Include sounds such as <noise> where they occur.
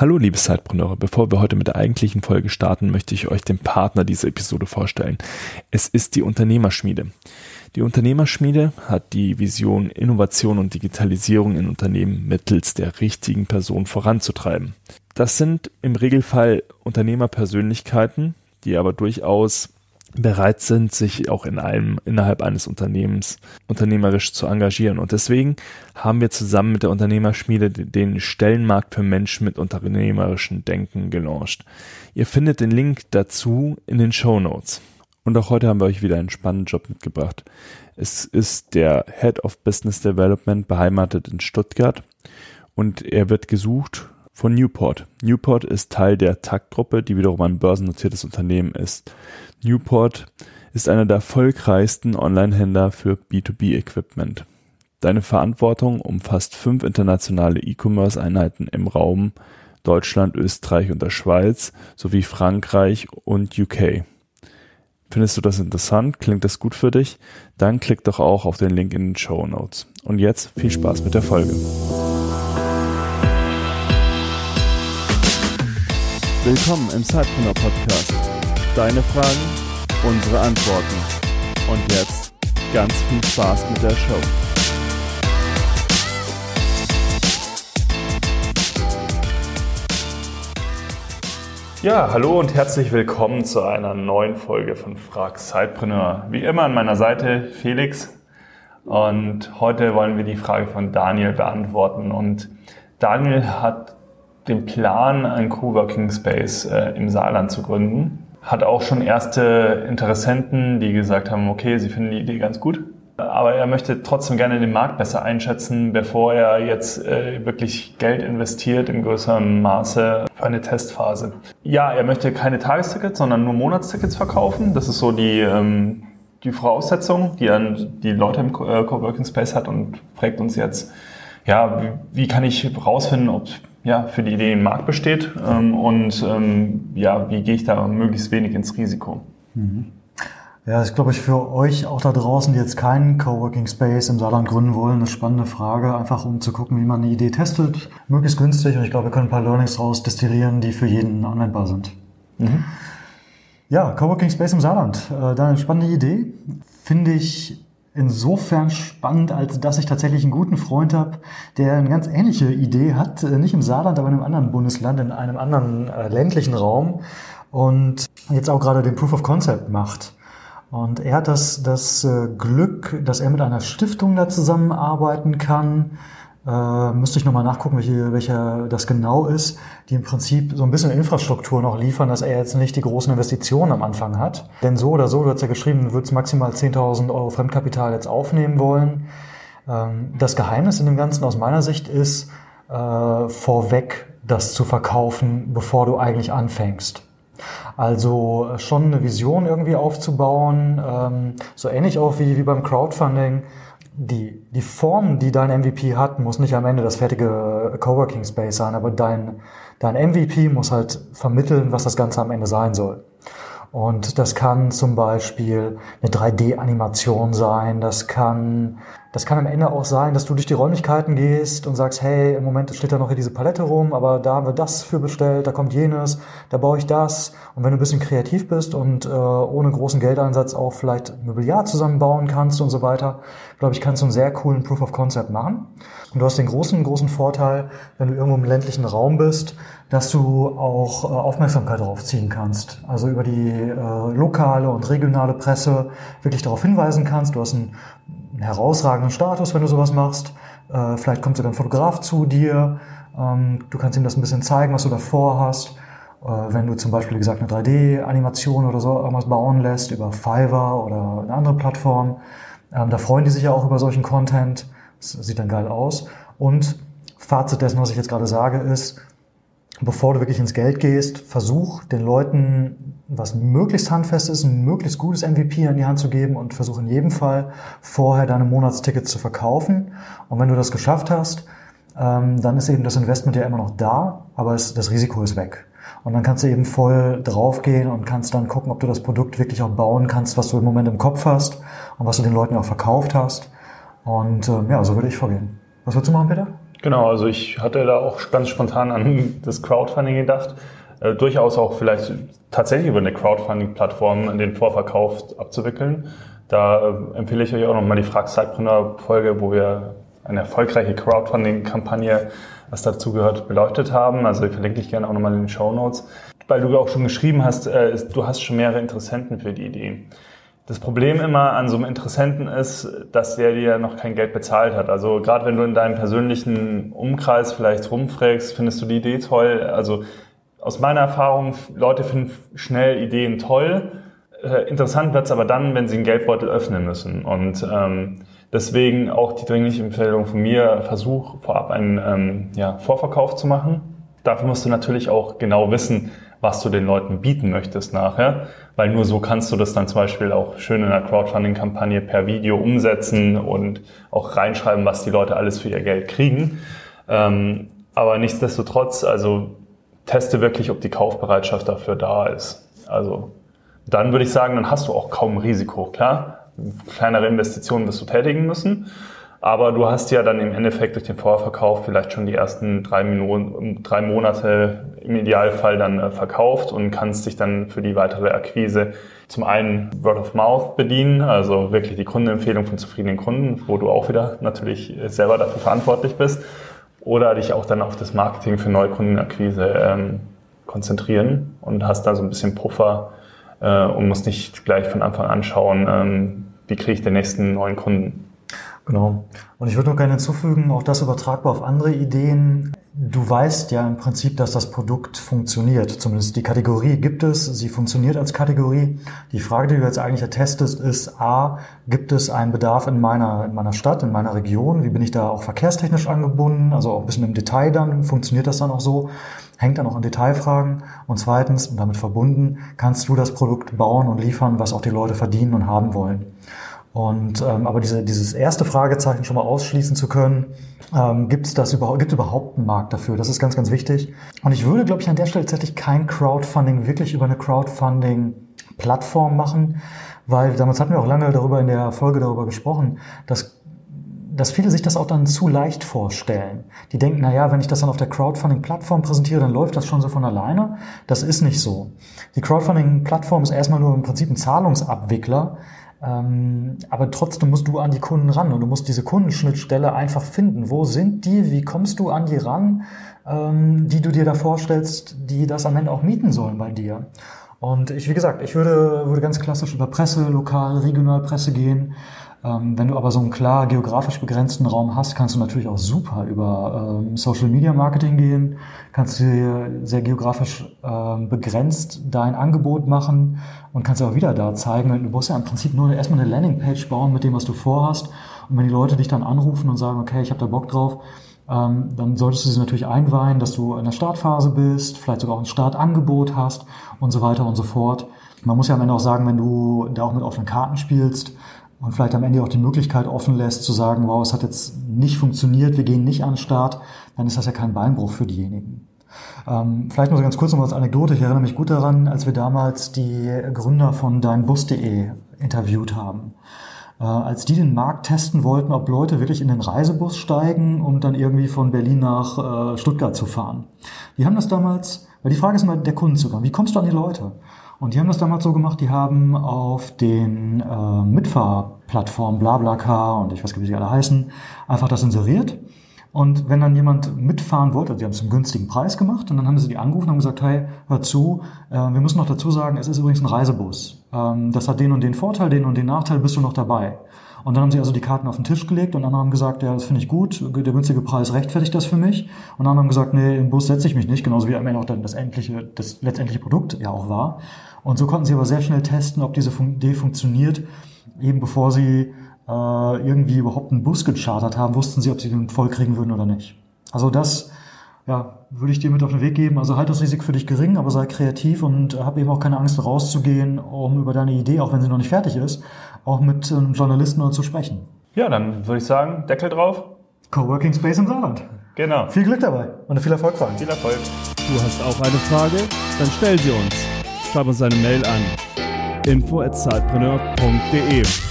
Hallo liebe Zeitpreneure, bevor wir heute mit der eigentlichen Folge starten, möchte ich euch den Partner dieser Episode vorstellen. Es ist die Unternehmerschmiede. Die Unternehmerschmiede hat die Vision, Innovation und Digitalisierung in Unternehmen mittels der richtigen Person voranzutreiben. Das sind im Regelfall Unternehmerpersönlichkeiten, die aber durchaus bereit sind, sich auch in einem, innerhalb eines Unternehmens unternehmerisch zu engagieren. Und deswegen haben wir zusammen mit der Unternehmerschmiede den Stellenmarkt für Menschen mit unternehmerischem Denken gelauncht. Ihr findet den Link dazu in den Show Notes. Und auch heute haben wir euch wieder einen spannenden Job mitgebracht. Es ist der Head of Business Development beheimatet in Stuttgart und er wird gesucht von Newport. Newport ist Teil der TAG-Gruppe, die wiederum ein börsennotiertes Unternehmen ist. Newport ist einer der erfolgreichsten Online-Händler für B2B-Equipment. Deine Verantwortung umfasst fünf internationale E-Commerce-Einheiten im Raum Deutschland, Österreich und der Schweiz sowie Frankreich und UK. Findest du das interessant? Klingt das gut für dich? Dann klick doch auch auf den Link in den Show Notes. Und jetzt viel Spaß mit der Folge. Willkommen im Sidepreneur Podcast. Deine Fragen, unsere Antworten. Und jetzt ganz viel Spaß mit der Show. Ja, hallo und herzlich willkommen zu einer neuen Folge von Frag Sidepreneur. Wie immer an meiner Seite Felix und heute wollen wir die Frage von Daniel beantworten und Daniel hat den Plan, einen Coworking Space äh, im Saarland zu gründen. Hat auch schon erste Interessenten, die gesagt haben, okay, sie finden die Idee ganz gut. Aber er möchte trotzdem gerne den Markt besser einschätzen, bevor er jetzt äh, wirklich Geld investiert in größerem Maße für eine Testphase. Ja, er möchte keine Tagestickets, sondern nur Monatstickets verkaufen. Das ist so die, ähm, die Voraussetzung, die dann die Leute im äh, Coworking Space hat und fragt uns jetzt, ja, wie, wie kann ich herausfinden, ob ja, für die Idee ein Markt besteht ähm, und ähm, ja, wie gehe ich da möglichst wenig ins Risiko. Mhm. Ja, das ist, glaube ich, für euch auch da draußen, die jetzt keinen Coworking Space im Saarland gründen wollen, eine spannende Frage, einfach um zu gucken, wie man eine Idee testet, möglichst günstig. Und ich glaube, wir können ein paar Learnings raus destillieren, die für jeden anwendbar sind. Mhm. Ja, Coworking Space im Saarland. Äh, da eine spannende Idee. Finde ich insofern spannend, als dass ich tatsächlich einen guten Freund habe, der eine ganz ähnliche Idee hat, äh, nicht im Saarland, aber in einem anderen Bundesland, in einem anderen äh, ländlichen Raum und jetzt auch gerade den Proof of Concept macht. Und er hat das, das äh, Glück, dass er mit einer Stiftung da zusammenarbeiten kann, äh, müsste ich nochmal nachgucken, welche, welcher das genau ist, die im Prinzip so ein bisschen Infrastruktur noch liefern, dass er jetzt nicht die großen Investitionen am Anfang hat. Denn so oder so, du hast ja geschrieben, du würdest maximal 10.000 Euro Fremdkapital jetzt aufnehmen wollen. Ähm, das Geheimnis in dem Ganzen aus meiner Sicht ist, äh, vorweg das zu verkaufen, bevor du eigentlich anfängst. Also äh, schon eine Vision irgendwie aufzubauen, ähm, so ähnlich auch wie, wie beim Crowdfunding die, die Form, die dein MVP hat, muss nicht am Ende das fertige Coworking Space sein, aber dein, dein MVP muss halt vermitteln, was das Ganze am Ende sein soll. Und das kann zum Beispiel eine 3D-Animation sein, das kann, das kann am Ende auch sein, dass du durch die Räumlichkeiten gehst und sagst, hey, im Moment steht da noch hier diese Palette rum, aber da haben wir das für bestellt, da kommt jenes, da baue ich das. Und wenn du ein bisschen kreativ bist und äh, ohne großen Geldeinsatz auch vielleicht Mobiliar zusammenbauen kannst und so weiter, glaube ich, kannst du einen sehr coolen Proof of Concept machen. Und du hast den großen, großen Vorteil, wenn du irgendwo im ländlichen Raum bist, dass du auch äh, Aufmerksamkeit darauf ziehen kannst. Also über die äh, lokale und regionale Presse wirklich darauf hinweisen kannst. Du hast einen, einen herausragenden Status, wenn du sowas machst. Äh, vielleicht kommt sogar ein Fotograf zu dir. Ähm, du kannst ihm das ein bisschen zeigen, was du davor hast. Äh, wenn du zum Beispiel, wie gesagt, eine 3D-Animation oder so irgendwas bauen lässt über Fiverr oder eine andere Plattform, ähm, da freuen die sich ja auch über solchen Content. Das sieht dann geil aus. Und Fazit dessen, was ich jetzt gerade sage, ist, bevor du wirklich ins Geld gehst, versuch den Leuten was möglichst handfest ist, ein möglichst gutes MVP an die Hand zu geben und versuch in jedem Fall vorher deine Monatstickets zu verkaufen. Und wenn du das geschafft hast, ähm, dann ist eben das Investment ja immer noch da, aber es, das Risiko ist weg. Und dann kannst du eben voll draufgehen und kannst dann gucken, ob du das Produkt wirklich auch bauen kannst, was du im Moment im Kopf hast und was du den Leuten auch verkauft hast. Und ähm, ja, so würde ich vorgehen. Was würdest du machen, Peter? Genau, also ich hatte da auch ganz spontan an <laughs> das Crowdfunding gedacht. Äh, durchaus auch vielleicht tatsächlich über eine Crowdfunding-Plattform den Vorverkauf abzuwickeln. Da äh, empfehle ich euch auch nochmal die Frag-Zeitpreneur-Folge, wo wir eine erfolgreiche Crowdfunding-Kampagne, was dazu gehört, beleuchtet haben. Also verlinke ich gerne auch nochmal in den Show Notes. Weil du auch schon geschrieben hast, äh, du hast schon mehrere Interessenten für die Idee. Das Problem immer an so einem Interessenten ist, dass der dir noch kein Geld bezahlt hat. Also gerade wenn du in deinem persönlichen Umkreis vielleicht rumfragst, findest du die Idee toll. Also aus meiner Erfahrung, Leute finden schnell Ideen toll. Äh, interessant wird's aber dann, wenn sie einen Geldbeutel öffnen müssen. Und ähm, deswegen auch die dringliche Empfehlung von mir, versuch vorab einen ähm, ja, Vorverkauf zu machen. Dafür musst du natürlich auch genau wissen, was du den Leuten bieten möchtest nachher, weil nur so kannst du das dann zum Beispiel auch schön in einer Crowdfunding-Kampagne per Video umsetzen und auch reinschreiben, was die Leute alles für ihr Geld kriegen. Ähm, aber nichtsdestotrotz, also teste wirklich, ob die Kaufbereitschaft dafür da ist. Also dann würde ich sagen, dann hast du auch kaum Risiko. Klar, kleinere Investitionen wirst du tätigen müssen, aber du hast ja dann im Endeffekt durch den Vorverkauf vielleicht schon die ersten drei, Minuten, drei Monate im Idealfall dann äh, verkauft und kannst dich dann für die weitere Akquise zum einen Word of Mouth bedienen, also wirklich die Kundenempfehlung von zufriedenen Kunden, wo du auch wieder natürlich selber dafür verantwortlich bist, oder dich auch dann auf das Marketing für Neukundenakquise ähm, konzentrieren und hast da so ein bisschen Puffer äh, und musst nicht gleich von Anfang an schauen, ähm, wie kriege ich den nächsten neuen Kunden. Genau. Und ich würde noch gerne hinzufügen, auch das übertragbar auf andere Ideen. Du weißt ja im Prinzip, dass das Produkt funktioniert. Zumindest die Kategorie gibt es, sie funktioniert als Kategorie. Die Frage, die du jetzt eigentlich ertestest, ist A, gibt es einen Bedarf in meiner, in meiner Stadt, in meiner Region? Wie bin ich da auch verkehrstechnisch angebunden? Also auch ein bisschen im Detail dann, funktioniert das dann auch so? Hängt dann auch an Detailfragen. Und zweitens, und damit verbunden, kannst du das Produkt bauen und liefern, was auch die Leute verdienen und haben wollen. Und ähm, aber diese, dieses erste Fragezeichen schon mal ausschließen zu können, ähm, gibt es das überhaupt, gibt überhaupt einen Markt dafür? Das ist ganz, ganz wichtig. Und ich würde, glaube ich, an der Stelle tatsächlich kein Crowdfunding wirklich über eine Crowdfunding-Plattform machen, weil damals hatten wir auch lange darüber in der Folge darüber gesprochen, dass dass viele sich das auch dann zu leicht vorstellen. Die denken, na ja, wenn ich das dann auf der Crowdfunding-Plattform präsentiere, dann läuft das schon so von alleine. Das ist nicht so. Die Crowdfunding-Plattform ist erstmal nur im Prinzip ein Zahlungsabwickler, ähm, aber trotzdem musst du an die Kunden ran und du musst diese Kundenschnittstelle einfach finden. Wo sind die? Wie kommst du an die ran, ähm, die du dir da vorstellst, die das am Ende auch mieten sollen bei dir? Und ich, wie gesagt, ich würde, würde ganz klassisch über Presse, Lokal, Regionalpresse gehen. Ähm, wenn du aber so einen klar geografisch begrenzten Raum hast, kannst du natürlich auch super über ähm, Social Media Marketing gehen, kannst du sehr geografisch ähm, begrenzt dein Angebot machen und kannst auch wieder da zeigen, du musst ja im Prinzip nur erstmal eine Landingpage bauen mit dem, was du vorhast. Und wenn die Leute dich dann anrufen und sagen, okay, ich habe da Bock drauf, dann solltest du sie natürlich einweihen, dass du in der Startphase bist, vielleicht sogar auch ein Startangebot hast und so weiter und so fort. Man muss ja am Ende auch sagen, wenn du da auch mit offenen Karten spielst, und vielleicht am Ende auch die Möglichkeit offen lässt zu sagen, wow, es hat jetzt nicht funktioniert, wir gehen nicht an den Start, dann ist das ja kein Beinbruch für diejenigen. Ähm, vielleicht noch ganz kurz noch als Anekdote. Ich erinnere mich gut daran, als wir damals die Gründer von deinbus.de interviewt haben. Äh, als die den Markt testen wollten, ob Leute wirklich in den Reisebus steigen, um dann irgendwie von Berlin nach äh, Stuttgart zu fahren. Die haben das damals, weil die Frage ist immer der Kundenzugang. Wie kommst du an die Leute? Und die haben das damals so gemacht, die haben auf den äh, Mitfahrplattformen BlaBlaCar und ich weiß gar nicht, wie die alle heißen, einfach das inseriert. Und wenn dann jemand mitfahren wollte, die haben es zum günstigen Preis gemacht und dann haben sie die angerufen und haben gesagt, hey, hör zu, äh, wir müssen noch dazu sagen, es ist übrigens ein Reisebus. Ähm, das hat den und den Vorteil, den und den Nachteil, bist du noch dabei. Und dann haben sie also die Karten auf den Tisch gelegt und andere haben gesagt, ja, das finde ich gut, der günstige Preis rechtfertigt das für mich. Und andere haben gesagt, nee, im Bus setze ich mich nicht, genauso wie am Ende auch dann das endliche, das letztendliche Produkt ja auch war. Und so konnten sie aber sehr schnell testen, ob diese Idee funktioniert. Eben bevor sie äh, irgendwie überhaupt einen Bus gechartert haben, wussten sie, ob sie den voll kriegen würden oder nicht. Also das ja, würde ich dir mit auf den Weg geben. Also halt das Risiko für dich gering, aber sei kreativ und hab eben auch keine Angst rauszugehen, um über deine Idee, auch wenn sie noch nicht fertig ist, auch mit einem Journalisten oder zu sprechen. Ja, dann würde ich sagen, Deckel drauf. Coworking Space im Saarland. Genau. Viel Glück dabei und viel Erfolg vor allem. Viel Erfolg. Du hast auch eine Frage? Dann stell sie uns schreib uns eine Mail an info@zeitpreneur.de.